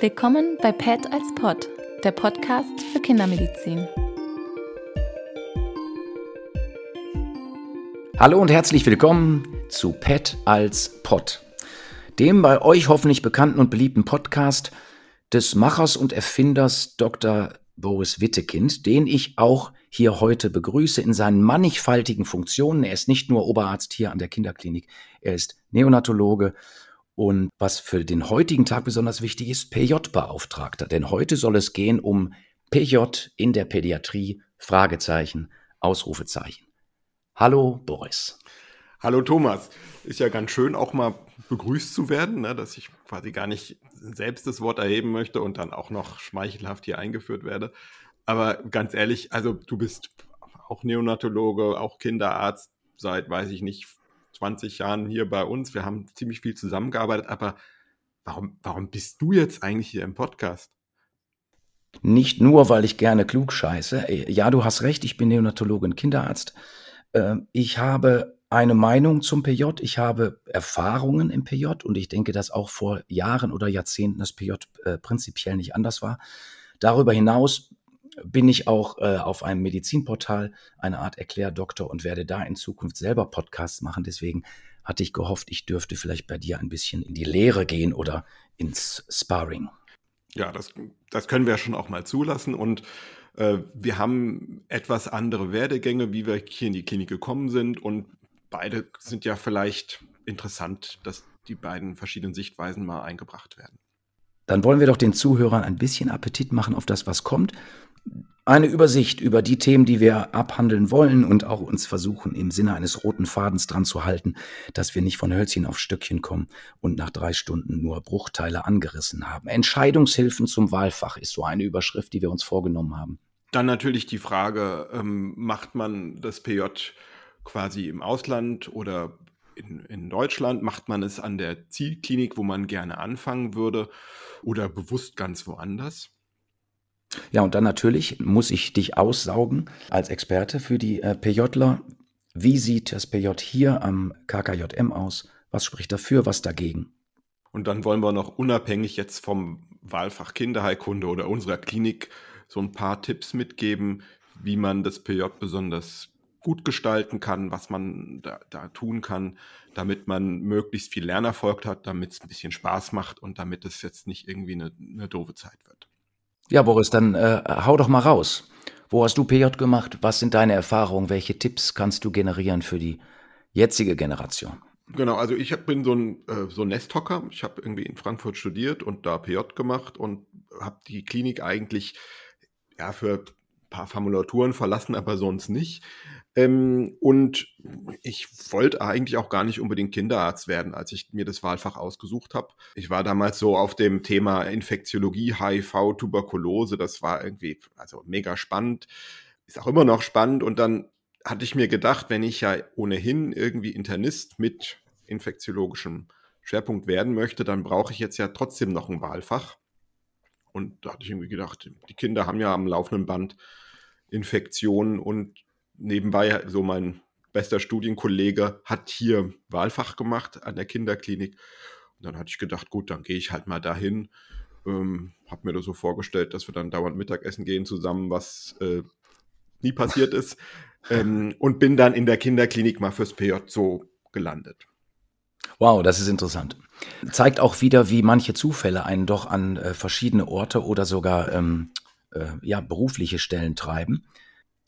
Willkommen bei PET als Pod, der Podcast für Kindermedizin. Hallo und herzlich willkommen zu PET als Pod, dem bei euch hoffentlich bekannten und beliebten Podcast des Machers und Erfinders Dr. Boris Wittekind, den ich auch hier heute begrüße in seinen mannigfaltigen Funktionen. Er ist nicht nur Oberarzt hier an der Kinderklinik, er ist Neonatologe und was für den heutigen Tag besonders wichtig ist, PJ-Beauftragter. Denn heute soll es gehen um PJ in der Pädiatrie, Fragezeichen, Ausrufezeichen. Hallo Boris. Hallo Thomas. Ist ja ganz schön, auch mal begrüßt zu werden, ne, dass ich quasi gar nicht selbst das Wort erheben möchte und dann auch noch schmeichelhaft hier eingeführt werde. Aber ganz ehrlich, also du bist auch Neonatologe, auch Kinderarzt seit, weiß ich nicht, 20 Jahren hier bei uns. Wir haben ziemlich viel zusammengearbeitet, aber warum, warum bist du jetzt eigentlich hier im Podcast? Nicht nur, weil ich gerne klug scheiße. Ja, du hast recht, ich bin Neonatologe und Kinderarzt. Ähm, ich habe eine Meinung zum PJ, ich habe Erfahrungen im PJ und ich denke, dass auch vor Jahren oder Jahrzehnten das PJ äh, prinzipiell nicht anders war. Darüber hinaus bin ich auch äh, auf einem Medizinportal eine Art Erklärdoktor und werde da in Zukunft selber Podcasts machen. Deswegen hatte ich gehofft, ich dürfte vielleicht bei dir ein bisschen in die Lehre gehen oder ins Sparring. Ja, das, das können wir schon auch mal zulassen. Und äh, wir haben etwas andere Werdegänge, wie wir hier in die Klinik gekommen sind. Und beide sind ja vielleicht interessant, dass die beiden verschiedenen Sichtweisen mal eingebracht werden. Dann wollen wir doch den Zuhörern ein bisschen Appetit machen auf das, was kommt eine Übersicht über die Themen, die wir abhandeln wollen und auch uns versuchen, im Sinne eines roten Fadens dran zu halten, dass wir nicht von Hölzchen auf Stöckchen kommen und nach drei Stunden nur Bruchteile angerissen haben. Entscheidungshilfen zum Wahlfach ist so eine Überschrift, die wir uns vorgenommen haben. Dann natürlich die Frage, ähm, macht man das PJ quasi im Ausland oder in, in Deutschland? Macht man es an der Zielklinik, wo man gerne anfangen würde oder bewusst ganz woanders? Ja, und dann natürlich muss ich dich aussaugen als Experte für die äh, PJler. Wie sieht das PJ hier am KKJM aus? Was spricht dafür, was dagegen? Und dann wollen wir noch unabhängig jetzt vom Wahlfach Kinderheilkunde oder unserer Klinik so ein paar Tipps mitgeben, wie man das PJ besonders gut gestalten kann, was man da, da tun kann, damit man möglichst viel Lernerfolg hat, damit es ein bisschen Spaß macht und damit es jetzt nicht irgendwie eine, eine doofe Zeit wird. Ja, Boris, dann äh, hau doch mal raus. Wo hast du PJ gemacht? Was sind deine Erfahrungen? Welche Tipps kannst du generieren für die jetzige Generation? Genau, also ich hab, bin so ein, äh, so ein Nesthocker. Ich habe irgendwie in Frankfurt studiert und da PJ gemacht und habe die Klinik eigentlich ja, für paar Formulaturen verlassen, aber sonst nicht. Ähm, und ich wollte eigentlich auch gar nicht unbedingt Kinderarzt werden, als ich mir das Wahlfach ausgesucht habe. Ich war damals so auf dem Thema Infektiologie, HIV, Tuberkulose. Das war irgendwie also mega spannend. Ist auch immer noch spannend. Und dann hatte ich mir gedacht, wenn ich ja ohnehin irgendwie Internist mit infektiologischem Schwerpunkt werden möchte, dann brauche ich jetzt ja trotzdem noch ein Wahlfach. Und da hatte ich irgendwie gedacht, die Kinder haben ja am laufenden Band Infektionen und nebenbei so mein bester Studienkollege hat hier Wahlfach gemacht an der Kinderklinik. Und dann hatte ich gedacht, gut, dann gehe ich halt mal dahin. Ähm, habe mir das so vorgestellt, dass wir dann dauernd Mittagessen gehen zusammen, was äh, nie passiert ist. Ähm, und bin dann in der Kinderklinik mal fürs PJ so gelandet. Wow, das ist interessant. Zeigt auch wieder, wie manche Zufälle einen doch an äh, verschiedene Orte oder sogar ähm, äh, ja, berufliche Stellen treiben.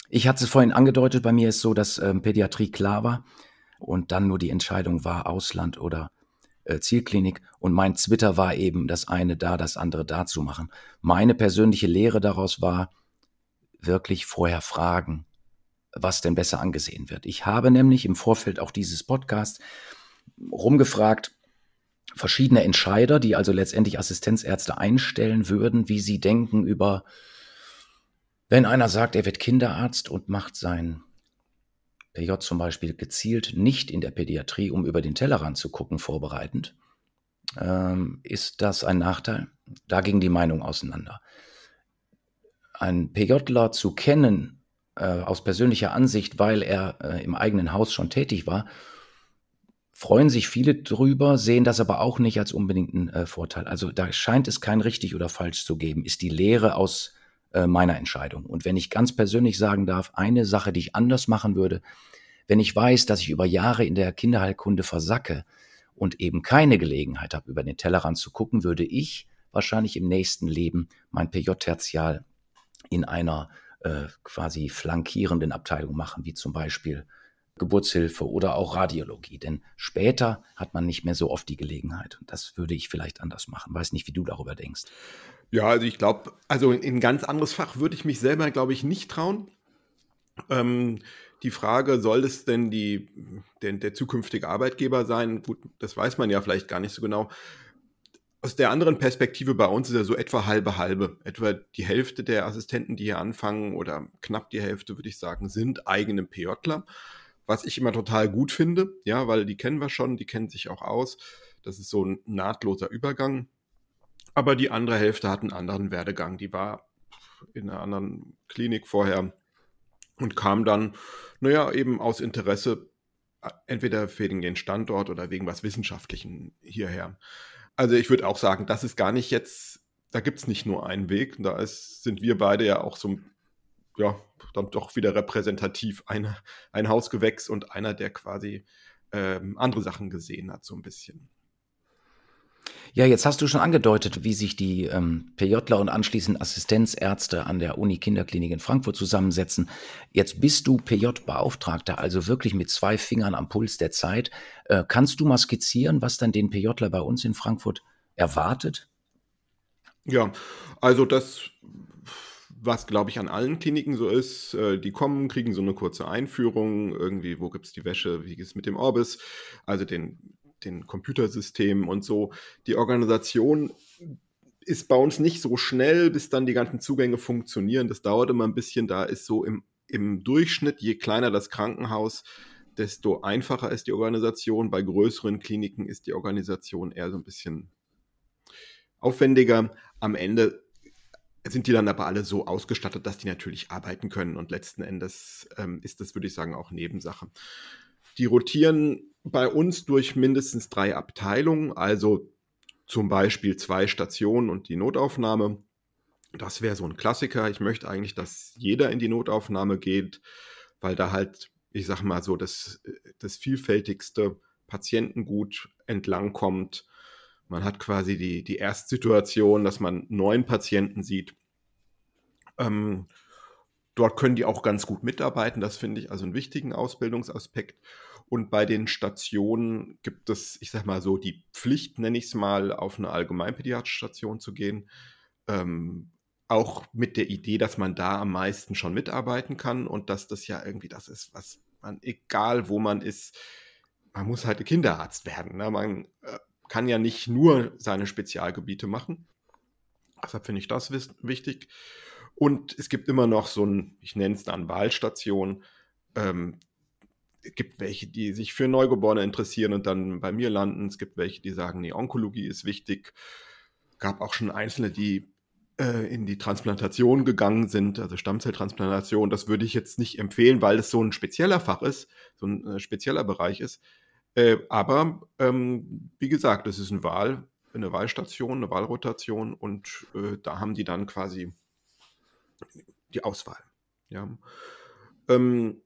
Ich hatte es vorhin angedeutet, bei mir ist so, dass ähm, Pädiatrie klar war und dann nur die Entscheidung war, Ausland oder äh, Zielklinik. Und mein Twitter war eben das eine da, das andere da zu machen. Meine persönliche Lehre daraus war, wirklich vorher fragen, was denn besser angesehen wird. Ich habe nämlich im Vorfeld auch dieses Podcast rumgefragt, verschiedene Entscheider, die also letztendlich Assistenzärzte einstellen würden, wie sie denken über wenn einer sagt, er wird Kinderarzt und macht sein PJ zum Beispiel gezielt nicht in der Pädiatrie, um über den Tellerrand zu gucken, vorbereitend, ähm, ist das ein Nachteil? Da ging die Meinung auseinander. Ein PJler zu kennen, äh, aus persönlicher Ansicht, weil er äh, im eigenen Haus schon tätig war, freuen sich viele drüber, sehen das aber auch nicht als unbedingten äh, Vorteil. Also da scheint es kein richtig oder falsch zu geben, ist die Lehre aus äh, meiner Entscheidung. Und wenn ich ganz persönlich sagen darf, eine Sache, die ich anders machen würde, wenn ich weiß, dass ich über Jahre in der Kinderheilkunde versacke und eben keine Gelegenheit habe, über den Tellerrand zu gucken, würde ich wahrscheinlich im nächsten Leben mein PJ-Tertial in einer äh, quasi flankierenden Abteilung machen, wie zum Beispiel Geburtshilfe oder auch Radiologie. Denn später hat man nicht mehr so oft die Gelegenheit. Und das würde ich vielleicht anders machen. Weiß nicht, wie du darüber denkst. Ja, also ich glaube, also in ein ganz anderes Fach würde ich mich selber, glaube ich, nicht trauen. Ähm, die Frage, soll es denn die, der, der zukünftige Arbeitgeber sein? Gut, das weiß man ja vielleicht gar nicht so genau. Aus der anderen Perspektive bei uns ist ja so etwa halbe halbe. Etwa die Hälfte der Assistenten, die hier anfangen, oder knapp die Hälfte, würde ich sagen, sind eigene PJler was ich immer total gut finde, ja, weil die kennen wir schon, die kennen sich auch aus. Das ist so ein nahtloser Übergang. Aber die andere Hälfte hat einen anderen Werdegang. Die war in einer anderen Klinik vorher und kam dann, naja, eben aus Interesse, entweder wegen den Standort oder wegen was Wissenschaftlichen hierher. Also ich würde auch sagen, das ist gar nicht jetzt, da gibt es nicht nur einen Weg. Da ist, sind wir beide ja auch so ja, dann doch wieder repräsentativ eine, ein Hausgewächs und einer, der quasi ähm, andere Sachen gesehen hat, so ein bisschen. Ja, jetzt hast du schon angedeutet, wie sich die ähm, PJler und anschließend Assistenzärzte an der Uni Kinderklinik in Frankfurt zusammensetzen. Jetzt bist du PJ-Beauftragter, also wirklich mit zwei Fingern am Puls der Zeit. Äh, kannst du mal skizzieren, was dann den PJler bei uns in Frankfurt erwartet? Ja, also das was, glaube ich, an allen Kliniken so ist. Äh, die kommen, kriegen so eine kurze Einführung, irgendwie, wo gibt es die Wäsche, wie geht es mit dem Orbis, also den, den Computersystemen und so. Die Organisation ist bei uns nicht so schnell, bis dann die ganzen Zugänge funktionieren. Das dauert immer ein bisschen. Da ist so im, im Durchschnitt, je kleiner das Krankenhaus, desto einfacher ist die Organisation. Bei größeren Kliniken ist die Organisation eher so ein bisschen aufwendiger. Am Ende sind die dann aber alle so ausgestattet, dass die natürlich arbeiten können und letzten Endes ähm, ist das, würde ich sagen, auch Nebensache. Die rotieren bei uns durch mindestens drei Abteilungen, also zum Beispiel zwei Stationen und die Notaufnahme. Das wäre so ein Klassiker. Ich möchte eigentlich, dass jeder in die Notaufnahme geht, weil da halt, ich sag mal so, das, das vielfältigste Patientengut entlangkommt man hat quasi die, die Erstsituation, dass man neun Patienten sieht. Ähm, dort können die auch ganz gut mitarbeiten. Das finde ich also einen wichtigen Ausbildungsaspekt. Und bei den Stationen gibt es, ich sage mal so, die Pflicht, nenne ich es mal, auf eine allgemeinpädiatrische Station zu gehen. Ähm, auch mit der Idee, dass man da am meisten schon mitarbeiten kann und dass das ja irgendwie das ist, was man, egal wo man ist, man muss halt Kinderarzt werden. Ne? Man äh, kann ja nicht nur seine Spezialgebiete machen. Deshalb finde ich das wichtig. Und es gibt immer noch so ein, ich nenne es dann Wahlstation. Ähm, es gibt welche, die sich für Neugeborene interessieren und dann bei mir landen. Es gibt welche, die sagen, nee, Onkologie ist wichtig. Gab auch schon Einzelne, die äh, in die Transplantation gegangen sind, also Stammzelltransplantation. Das würde ich jetzt nicht empfehlen, weil es so ein spezieller Fach ist, so ein äh, spezieller Bereich ist. Äh, aber ähm, wie gesagt, es ist eine Wahl, eine Wahlstation, eine Wahlrotation und äh, da haben die dann quasi die Auswahl. Ja. Ähm,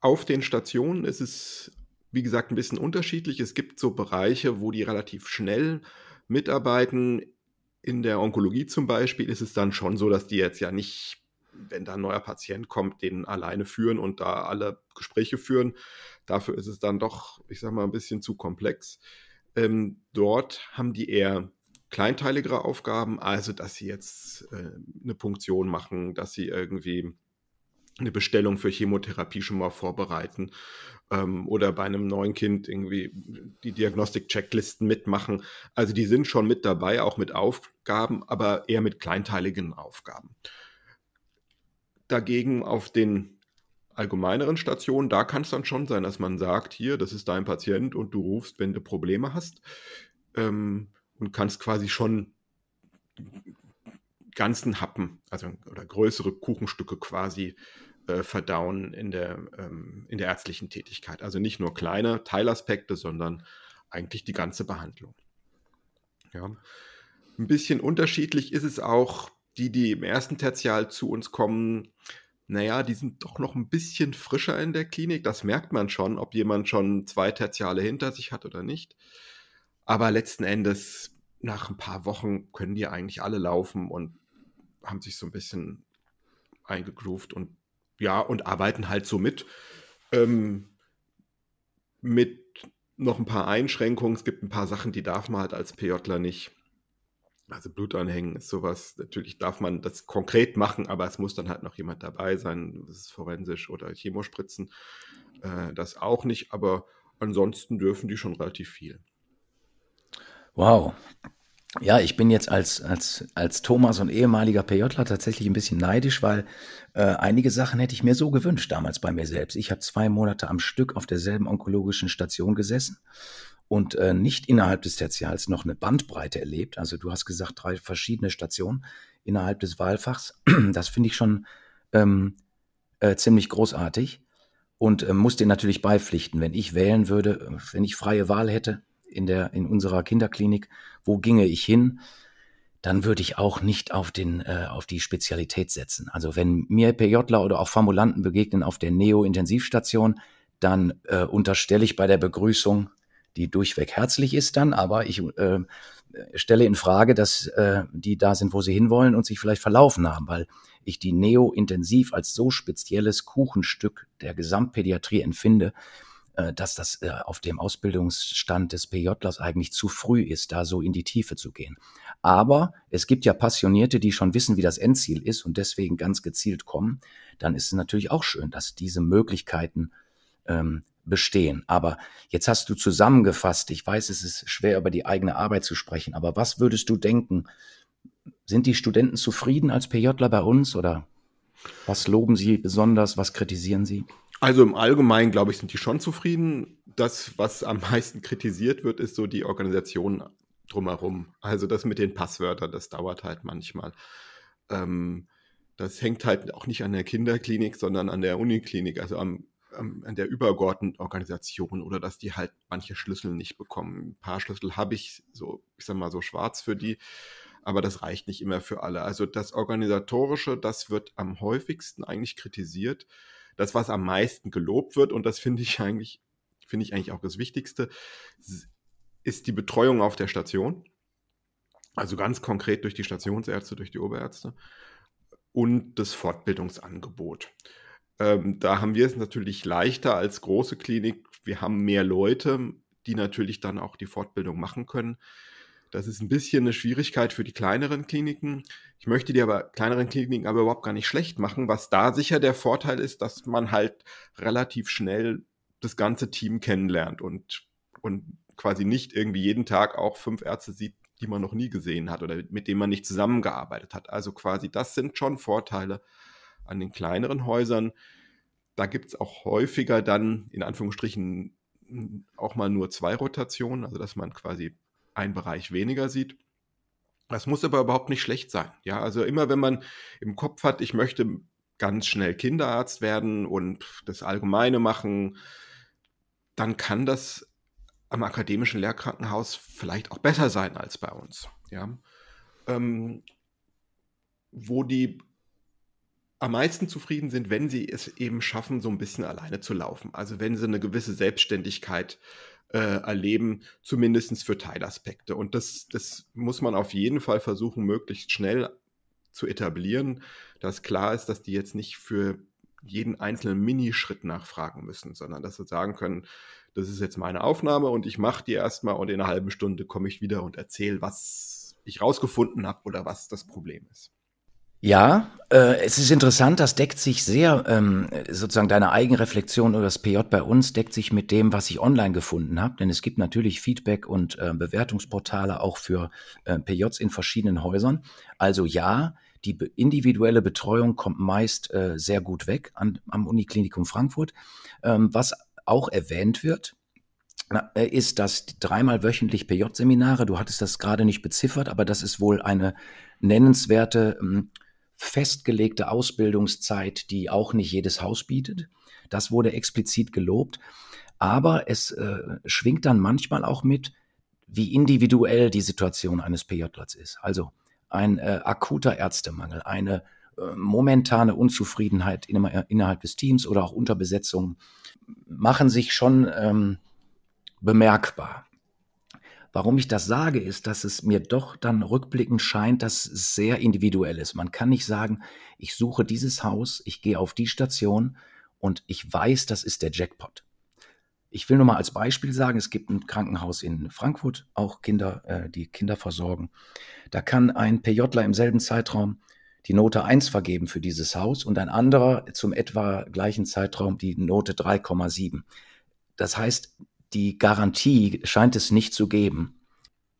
auf den Stationen ist es, wie gesagt, ein bisschen unterschiedlich. Es gibt so Bereiche, wo die relativ schnell mitarbeiten. In der Onkologie zum Beispiel ist es dann schon so, dass die jetzt ja nicht, wenn da ein neuer Patient kommt, den alleine führen und da alle Gespräche führen, Dafür ist es dann doch, ich sag mal, ein bisschen zu komplex. Ähm, dort haben die eher kleinteiligere Aufgaben, also dass sie jetzt äh, eine Punktion machen, dass sie irgendwie eine Bestellung für Chemotherapie schon mal vorbereiten ähm, oder bei einem neuen Kind irgendwie die Diagnostik-Checklisten mitmachen. Also die sind schon mit dabei, auch mit Aufgaben, aber eher mit kleinteiligen Aufgaben. Dagegen auf den allgemeineren Stationen, da kann es dann schon sein, dass man sagt, hier, das ist dein Patient und du rufst, wenn du Probleme hast ähm, und kannst quasi schon ganzen Happen, also oder größere Kuchenstücke quasi äh, verdauen in der, ähm, in der ärztlichen Tätigkeit. Also nicht nur kleine Teilaspekte, sondern eigentlich die ganze Behandlung. Ja. Ein bisschen unterschiedlich ist es auch, die, die im ersten Tertial zu uns kommen, naja, die sind doch noch ein bisschen frischer in der Klinik. Das merkt man schon, ob jemand schon zwei Tertiale hinter sich hat oder nicht. Aber letzten Endes, nach ein paar Wochen können die eigentlich alle laufen und haben sich so ein bisschen eingegroovt und ja, und arbeiten halt so mit. Ähm, mit noch ein paar Einschränkungen. Es gibt ein paar Sachen, die darf man halt als PJler nicht. Also Blut anhängen ist sowas, natürlich darf man das konkret machen, aber es muss dann halt noch jemand dabei sein, das ist forensisch oder Chemospritzen, äh, das auch nicht, aber ansonsten dürfen die schon relativ viel. Wow. Ja, ich bin jetzt als, als, als Thomas und ehemaliger PJler tatsächlich ein bisschen neidisch, weil äh, einige Sachen hätte ich mir so gewünscht damals bei mir selbst. Ich habe zwei Monate am Stück auf derselben onkologischen Station gesessen und äh, nicht innerhalb des Tertials noch eine Bandbreite erlebt. Also du hast gesagt, drei verschiedene Stationen innerhalb des Wahlfachs. Das finde ich schon ähm, äh, ziemlich großartig und äh, muss dir natürlich beipflichten, wenn ich wählen würde, äh, wenn ich freie Wahl hätte in, der, in unserer Kinderklinik, wo ginge ich hin? dann würde ich auch nicht auf, den, äh, auf die Spezialität setzen. Also wenn mir PJler oder auch Formulanten begegnen auf der Neo-Intensivstation, dann äh, unterstelle ich bei der Begrüßung, die durchweg herzlich ist dann, aber ich äh, stelle in Frage, dass äh, die da sind, wo sie hinwollen und sich vielleicht verlaufen haben, weil ich die Neo-Intensiv als so spezielles Kuchenstück der Gesamtpädiatrie empfinde, äh, dass das äh, auf dem Ausbildungsstand des PJlers eigentlich zu früh ist, da so in die Tiefe zu gehen. Aber es gibt ja Passionierte, die schon wissen, wie das Endziel ist und deswegen ganz gezielt kommen. Dann ist es natürlich auch schön, dass diese Möglichkeiten ähm, bestehen. Aber jetzt hast du zusammengefasst, ich weiß, es ist schwer über die eigene Arbeit zu sprechen, aber was würdest du denken? Sind die Studenten zufrieden als PJler bei uns oder was loben sie besonders, was kritisieren sie? Also im Allgemeinen, glaube ich, sind die schon zufrieden. Das, was am meisten kritisiert wird, ist so die Organisation drumherum. Also das mit den Passwörtern, das dauert halt manchmal. Ähm, das hängt halt auch nicht an der Kinderklinik, sondern an der Uniklinik, also am, am, an der übergeordneten Organisation oder dass die halt manche Schlüssel nicht bekommen. Ein paar Schlüssel habe ich so, ich sag mal so schwarz für die, aber das reicht nicht immer für alle. Also das Organisatorische, das wird am häufigsten eigentlich kritisiert das, was am meisten gelobt wird, und das finde ich eigentlich, finde ich eigentlich auch das Wichtigste, ist die Betreuung auf der Station. Also ganz konkret durch die Stationsärzte, durch die Oberärzte und das Fortbildungsangebot. Ähm, da haben wir es natürlich leichter als große Klinik. Wir haben mehr Leute, die natürlich dann auch die Fortbildung machen können. Das ist ein bisschen eine Schwierigkeit für die kleineren Kliniken. Ich möchte die aber kleineren Kliniken aber überhaupt gar nicht schlecht machen. Was da sicher der Vorteil ist, dass man halt relativ schnell das ganze Team kennenlernt und, und quasi nicht irgendwie jeden Tag auch fünf Ärzte sieht, die man noch nie gesehen hat oder mit denen man nicht zusammengearbeitet hat. Also quasi das sind schon Vorteile an den kleineren Häusern. Da gibt es auch häufiger dann in Anführungsstrichen auch mal nur zwei Rotationen, also dass man quasi einen Bereich weniger sieht. Das muss aber überhaupt nicht schlecht sein. Ja, also immer wenn man im Kopf hat, ich möchte ganz schnell Kinderarzt werden und das Allgemeine machen, dann kann das am akademischen Lehrkrankenhaus vielleicht auch besser sein als bei uns. Ja. Ähm, wo die am meisten zufrieden sind, wenn sie es eben schaffen, so ein bisschen alleine zu laufen. Also wenn sie eine gewisse Selbstständigkeit äh, erleben, zumindest für Teilaspekte. Und das, das muss man auf jeden Fall versuchen, möglichst schnell zu etablieren, dass klar ist, dass die jetzt nicht für jeden einzelnen Minischritt nachfragen müssen, sondern dass sie sagen können, das ist jetzt meine Aufnahme und ich mache die erstmal und in einer halben Stunde komme ich wieder und erzähle, was ich rausgefunden habe oder was das Problem ist. Ja, äh, es ist interessant, das deckt sich sehr, ähm, sozusagen deine Eigenreflexion oder das PJ bei uns deckt sich mit dem, was ich online gefunden habe, denn es gibt natürlich Feedback und äh, Bewertungsportale auch für äh, PJs in verschiedenen Häusern. Also ja, die individuelle Betreuung kommt meist äh, sehr gut weg an, am Uniklinikum Frankfurt. Ähm, was auch erwähnt wird, äh, ist, dass dreimal wöchentlich PJ-Seminare, du hattest das gerade nicht beziffert, aber das ist wohl eine nennenswerte ähm, festgelegte Ausbildungszeit, die auch nicht jedes Haus bietet. Das wurde explizit gelobt. Aber es äh, schwingt dann manchmal auch mit, wie individuell die Situation eines PJlers ist. Also ein äh, akuter Ärztemangel, eine äh, momentane Unzufriedenheit in, innerhalb des Teams oder auch Unterbesetzung machen sich schon ähm, bemerkbar. Warum ich das sage, ist, dass es mir doch dann rückblickend scheint, dass es sehr individuell ist. Man kann nicht sagen, ich suche dieses Haus, ich gehe auf die Station und ich weiß, das ist der Jackpot. Ich will nur mal als Beispiel sagen, es gibt ein Krankenhaus in Frankfurt, auch Kinder, äh, die Kinder versorgen. Da kann ein PJler im selben Zeitraum die Note 1 vergeben für dieses Haus und ein anderer zum etwa gleichen Zeitraum die Note 3,7. Das heißt, die Garantie scheint es nicht zu geben.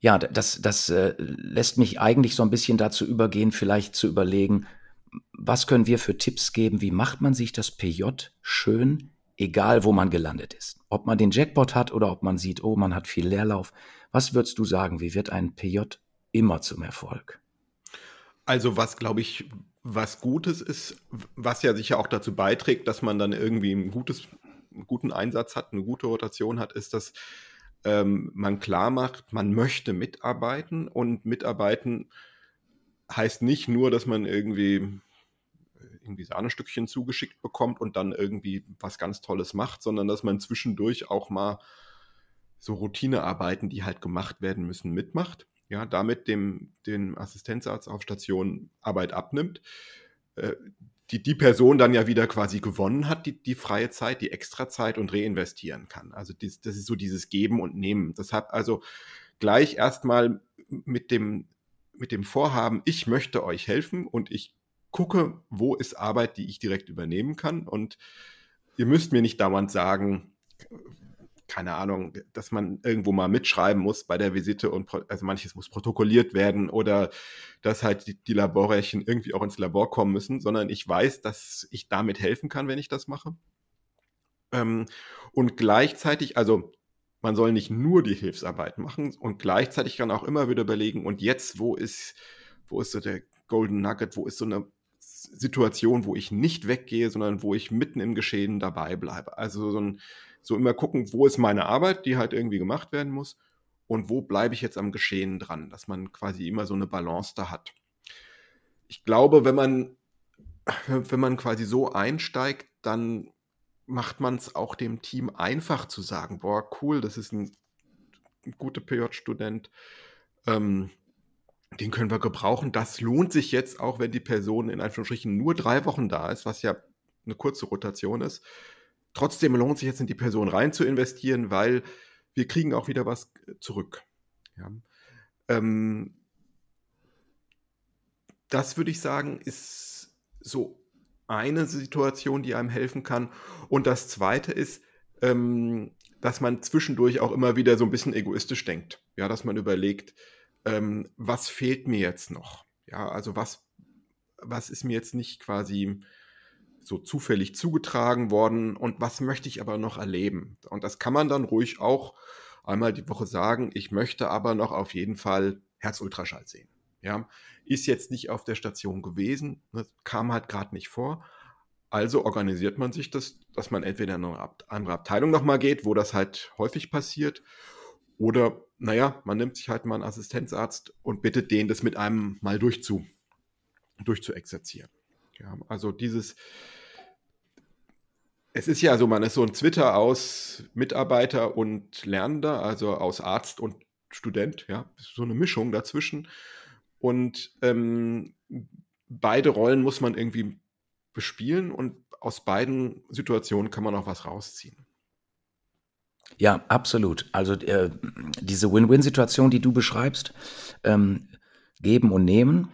Ja, das, das äh, lässt mich eigentlich so ein bisschen dazu übergehen, vielleicht zu überlegen, was können wir für Tipps geben, wie macht man sich das PJ schön, egal wo man gelandet ist. Ob man den Jackpot hat oder ob man sieht, oh, man hat viel Leerlauf. Was würdest du sagen, wie wird ein PJ immer zum Erfolg? Also was, glaube ich, was Gutes ist, was ja sicher auch dazu beiträgt, dass man dann irgendwie ein gutes einen guten Einsatz hat, eine gute Rotation hat, ist, dass ähm, man klar macht, man möchte mitarbeiten und mitarbeiten heißt nicht nur, dass man irgendwie irgendwie Sahnestückchen zugeschickt bekommt und dann irgendwie was ganz Tolles macht, sondern dass man zwischendurch auch mal so Routinearbeiten, die halt gemacht werden müssen, mitmacht. Ja, damit dem, dem Assistenzarzt auf Station Arbeit abnimmt. Äh, die, die Person dann ja wieder quasi gewonnen hat, die, die freie Zeit, die Extrazeit und reinvestieren kann. Also dies, das ist so dieses Geben und Nehmen. Deshalb also gleich erstmal mit dem, mit dem Vorhaben, ich möchte euch helfen und ich gucke, wo ist Arbeit, die ich direkt übernehmen kann. Und ihr müsst mir nicht dauernd sagen, keine Ahnung, dass man irgendwo mal mitschreiben muss bei der Visite und also manches muss protokolliert werden oder dass halt die, die Laborrechnen irgendwie auch ins Labor kommen müssen, sondern ich weiß, dass ich damit helfen kann, wenn ich das mache. Ähm, und gleichzeitig, also man soll nicht nur die Hilfsarbeit machen und gleichzeitig kann auch immer wieder überlegen, und jetzt, wo ist, wo ist so der Golden Nugget, wo ist so eine Situation, wo ich nicht weggehe, sondern wo ich mitten im Geschehen dabei bleibe. Also so ein so immer gucken, wo ist meine Arbeit, die halt irgendwie gemacht werden muss und wo bleibe ich jetzt am Geschehen dran, dass man quasi immer so eine Balance da hat. Ich glaube, wenn man, wenn man quasi so einsteigt, dann macht man es auch dem Team einfach zu sagen, boah, cool, das ist ein, ein guter PJ-Student, ähm, den können wir gebrauchen. Das lohnt sich jetzt auch, wenn die Person in Anführungsstrichen nur drei Wochen da ist, was ja eine kurze Rotation ist. Trotzdem lohnt sich jetzt in die Person rein zu investieren, weil wir kriegen auch wieder was äh, zurück. Ja. Ähm, das würde ich sagen, ist so eine Situation, die einem helfen kann. Und das zweite ist, ähm, dass man zwischendurch auch immer wieder so ein bisschen egoistisch denkt. Ja, dass man überlegt, ähm, was fehlt mir jetzt noch? Ja, also was, was ist mir jetzt nicht quasi so zufällig zugetragen worden und was möchte ich aber noch erleben? Und das kann man dann ruhig auch einmal die Woche sagen, ich möchte aber noch auf jeden Fall Herzultraschall sehen. Ja, ist jetzt nicht auf der Station gewesen, ne, kam halt gerade nicht vor. Also organisiert man sich das, dass man entweder in eine andere Abteilung nochmal geht, wo das halt häufig passiert, oder, naja, man nimmt sich halt mal einen Assistenzarzt und bittet den, das mit einem mal durchzu, durchzuexerzieren. Ja, also dieses, es ist ja so, man ist so ein Twitter aus Mitarbeiter und Lernender, also aus Arzt und Student, ja, so eine Mischung dazwischen. Und ähm, beide Rollen muss man irgendwie bespielen und aus beiden Situationen kann man auch was rausziehen. Ja, absolut. Also äh, diese Win-Win-Situation, die du beschreibst, ähm, geben und nehmen,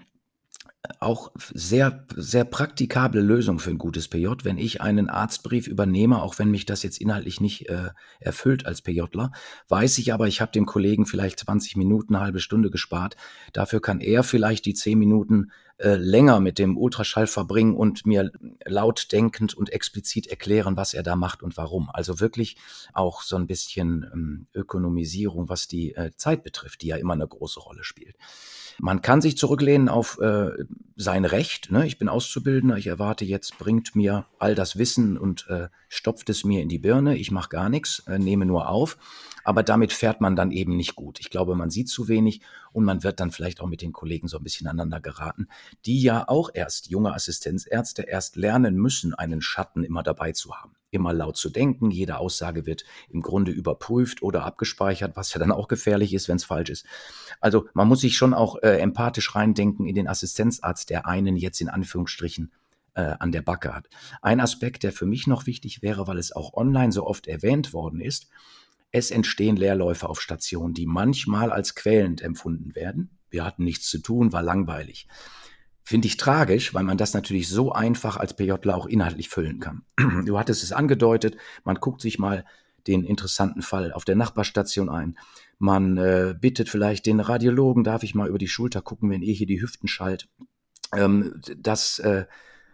auch sehr, sehr praktikable Lösung für ein gutes PJ. Wenn ich einen Arztbrief übernehme, auch wenn mich das jetzt inhaltlich nicht äh, erfüllt als PJler, weiß ich aber, ich habe dem Kollegen vielleicht 20 Minuten, eine halbe Stunde gespart. Dafür kann er vielleicht die 10 Minuten äh, länger mit dem Ultraschall verbringen und mir laut denkend und explizit erklären, was er da macht und warum. Also wirklich auch so ein bisschen ähm, Ökonomisierung, was die äh, Zeit betrifft, die ja immer eine große Rolle spielt. Man kann sich zurücklehnen auf äh, sein Recht. Ne? Ich bin Auszubildender, ich erwarte jetzt, bringt mir all das Wissen und äh, stopft es mir in die Birne. Ich mache gar nichts, äh, nehme nur auf. Aber damit fährt man dann eben nicht gut. Ich glaube, man sieht zu wenig und man wird dann vielleicht auch mit den Kollegen so ein bisschen aneinander geraten, die ja auch erst junge Assistenzärzte erst lernen müssen, einen Schatten immer dabei zu haben immer laut zu denken. Jede Aussage wird im Grunde überprüft oder abgespeichert, was ja dann auch gefährlich ist, wenn es falsch ist. Also man muss sich schon auch äh, empathisch reindenken in den Assistenzarzt, der einen jetzt in Anführungsstrichen äh, an der Backe hat. Ein Aspekt, der für mich noch wichtig wäre, weil es auch online so oft erwähnt worden ist, es entstehen Leerläufe auf Stationen, die manchmal als quälend empfunden werden. Wir hatten nichts zu tun, war langweilig. Finde ich tragisch, weil man das natürlich so einfach als PJler auch inhaltlich füllen kann. Du hattest es angedeutet, man guckt sich mal den interessanten Fall auf der Nachbarstation ein. Man äh, bittet vielleicht den Radiologen, darf ich mal über die Schulter gucken, wenn ihr hier die Hüften schallt. Ähm, das äh,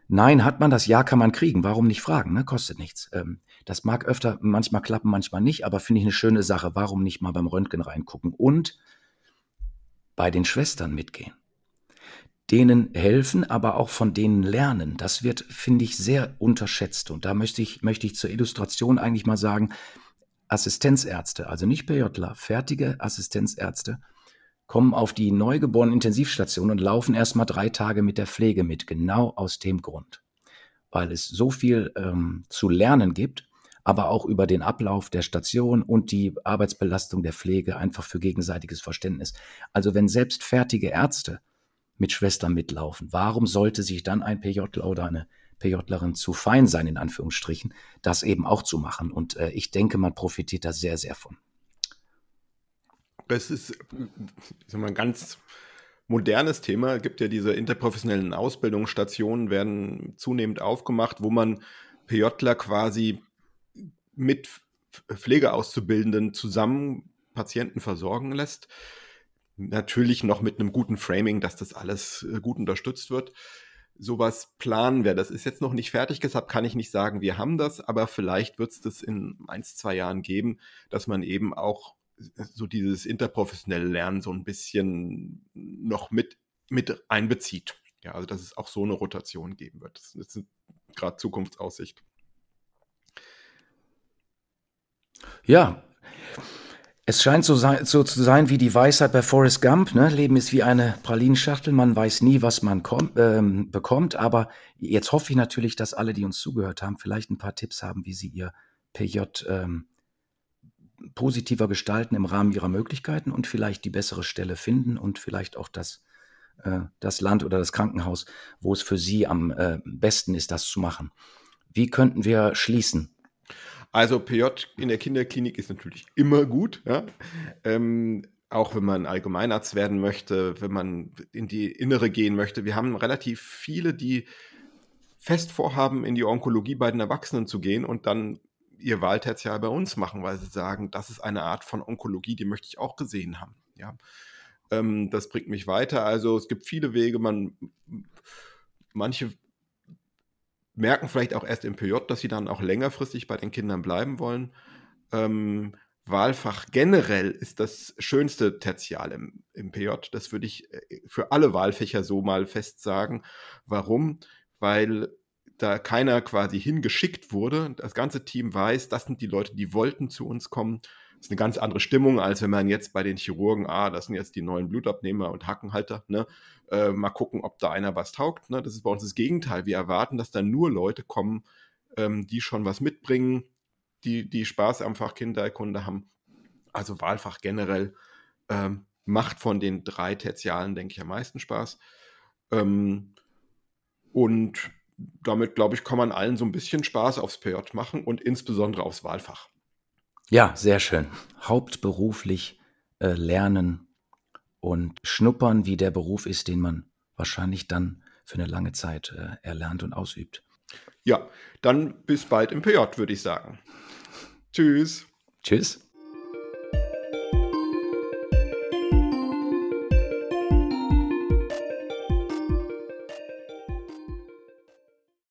Nein, hat man das? Ja, kann man kriegen. Warum nicht fragen? Ne? Kostet nichts. Ähm, das mag öfter manchmal klappen, manchmal nicht, aber finde ich eine schöne Sache. Warum nicht mal beim Röntgen reingucken und bei den Schwestern mitgehen? Denen helfen, aber auch von denen lernen. Das wird, finde ich, sehr unterschätzt. Und da möchte ich, möchte ich zur Illustration eigentlich mal sagen, Assistenzärzte, also nicht PJler, fertige Assistenzärzte, kommen auf die neugeborenen Intensivstation und laufen erstmal drei Tage mit der Pflege mit, genau aus dem Grund. Weil es so viel ähm, zu lernen gibt, aber auch über den Ablauf der Station und die Arbeitsbelastung der Pflege einfach für gegenseitiges Verständnis. Also wenn selbst fertige Ärzte mit Schwestern mitlaufen. Warum sollte sich dann ein PJler oder eine PJlerin zu fein sein, in Anführungsstrichen, das eben auch zu machen? Und äh, ich denke, man profitiert da sehr, sehr von. Das ist sag mal, ein ganz modernes Thema. Es gibt ja diese interprofessionellen Ausbildungsstationen, werden zunehmend aufgemacht, wo man PJler quasi mit Pflegeauszubildenden zusammen Patienten versorgen lässt. Natürlich noch mit einem guten Framing, dass das alles äh, gut unterstützt wird. Sowas planen wir. Das ist jetzt noch nicht fertig, deshalb kann ich nicht sagen, wir haben das, aber vielleicht wird es das in ein, zwei Jahren geben, dass man eben auch äh, so dieses interprofessionelle Lernen so ein bisschen noch mit, mit einbezieht. Ja, also dass es auch so eine Rotation geben wird. Das ist gerade Zukunftsaussicht. Ja, es scheint so, so, zu sein wie die Weisheit bei Forrest Gump. Ne? Leben ist wie eine Pralinschachtel. Man weiß nie, was man ähm, bekommt. Aber jetzt hoffe ich natürlich, dass alle, die uns zugehört haben, vielleicht ein paar Tipps haben, wie sie ihr PJ ähm, positiver gestalten im Rahmen ihrer Möglichkeiten und vielleicht die bessere Stelle finden und vielleicht auch das, äh, das Land oder das Krankenhaus, wo es für sie am äh, besten ist, das zu machen. Wie könnten wir schließen? Also PJ in der Kinderklinik ist natürlich immer gut. Ja? Ähm, auch wenn man Allgemeinarzt werden möchte, wenn man in die Innere gehen möchte. Wir haben relativ viele, die fest vorhaben, in die Onkologie bei den Erwachsenen zu gehen und dann ihr Wahltertial bei uns machen, weil sie sagen, das ist eine Art von Onkologie, die möchte ich auch gesehen haben. Ja, ähm, das bringt mich weiter. Also es gibt viele Wege. Man manche merken vielleicht auch erst im PJ, dass sie dann auch längerfristig bei den Kindern bleiben wollen. Ähm, Wahlfach generell ist das schönste Tertial im, im PJ. Das würde ich äh, für alle Wahlfächer so mal fest sagen. Warum? Weil da keiner quasi hingeschickt wurde. Das ganze Team weiß, das sind die Leute, die wollten zu uns kommen. Das ist eine ganz andere Stimmung, als wenn man jetzt bei den Chirurgen, ah, das sind jetzt die neuen Blutabnehmer und Hackenhalter, ne? Äh, mal gucken, ob da einer was taugt. Ne? Das ist bei uns das Gegenteil. Wir erwarten, dass da nur Leute kommen, ähm, die schon was mitbringen, die, die Spaß am Fach Kinderkunde haben. Also Wahlfach generell ähm, macht von den drei Tertialen, denke ich, am meisten Spaß. Ähm, und damit, glaube ich, kann man allen so ein bisschen Spaß aufs PJ machen und insbesondere aufs Wahlfach. Ja, sehr schön. Hauptberuflich äh, lernen und schnuppern, wie der Beruf ist, den man wahrscheinlich dann für eine lange Zeit äh, erlernt und ausübt. Ja, dann bis bald im PJ, würde ich sagen. Tschüss. Tschüss.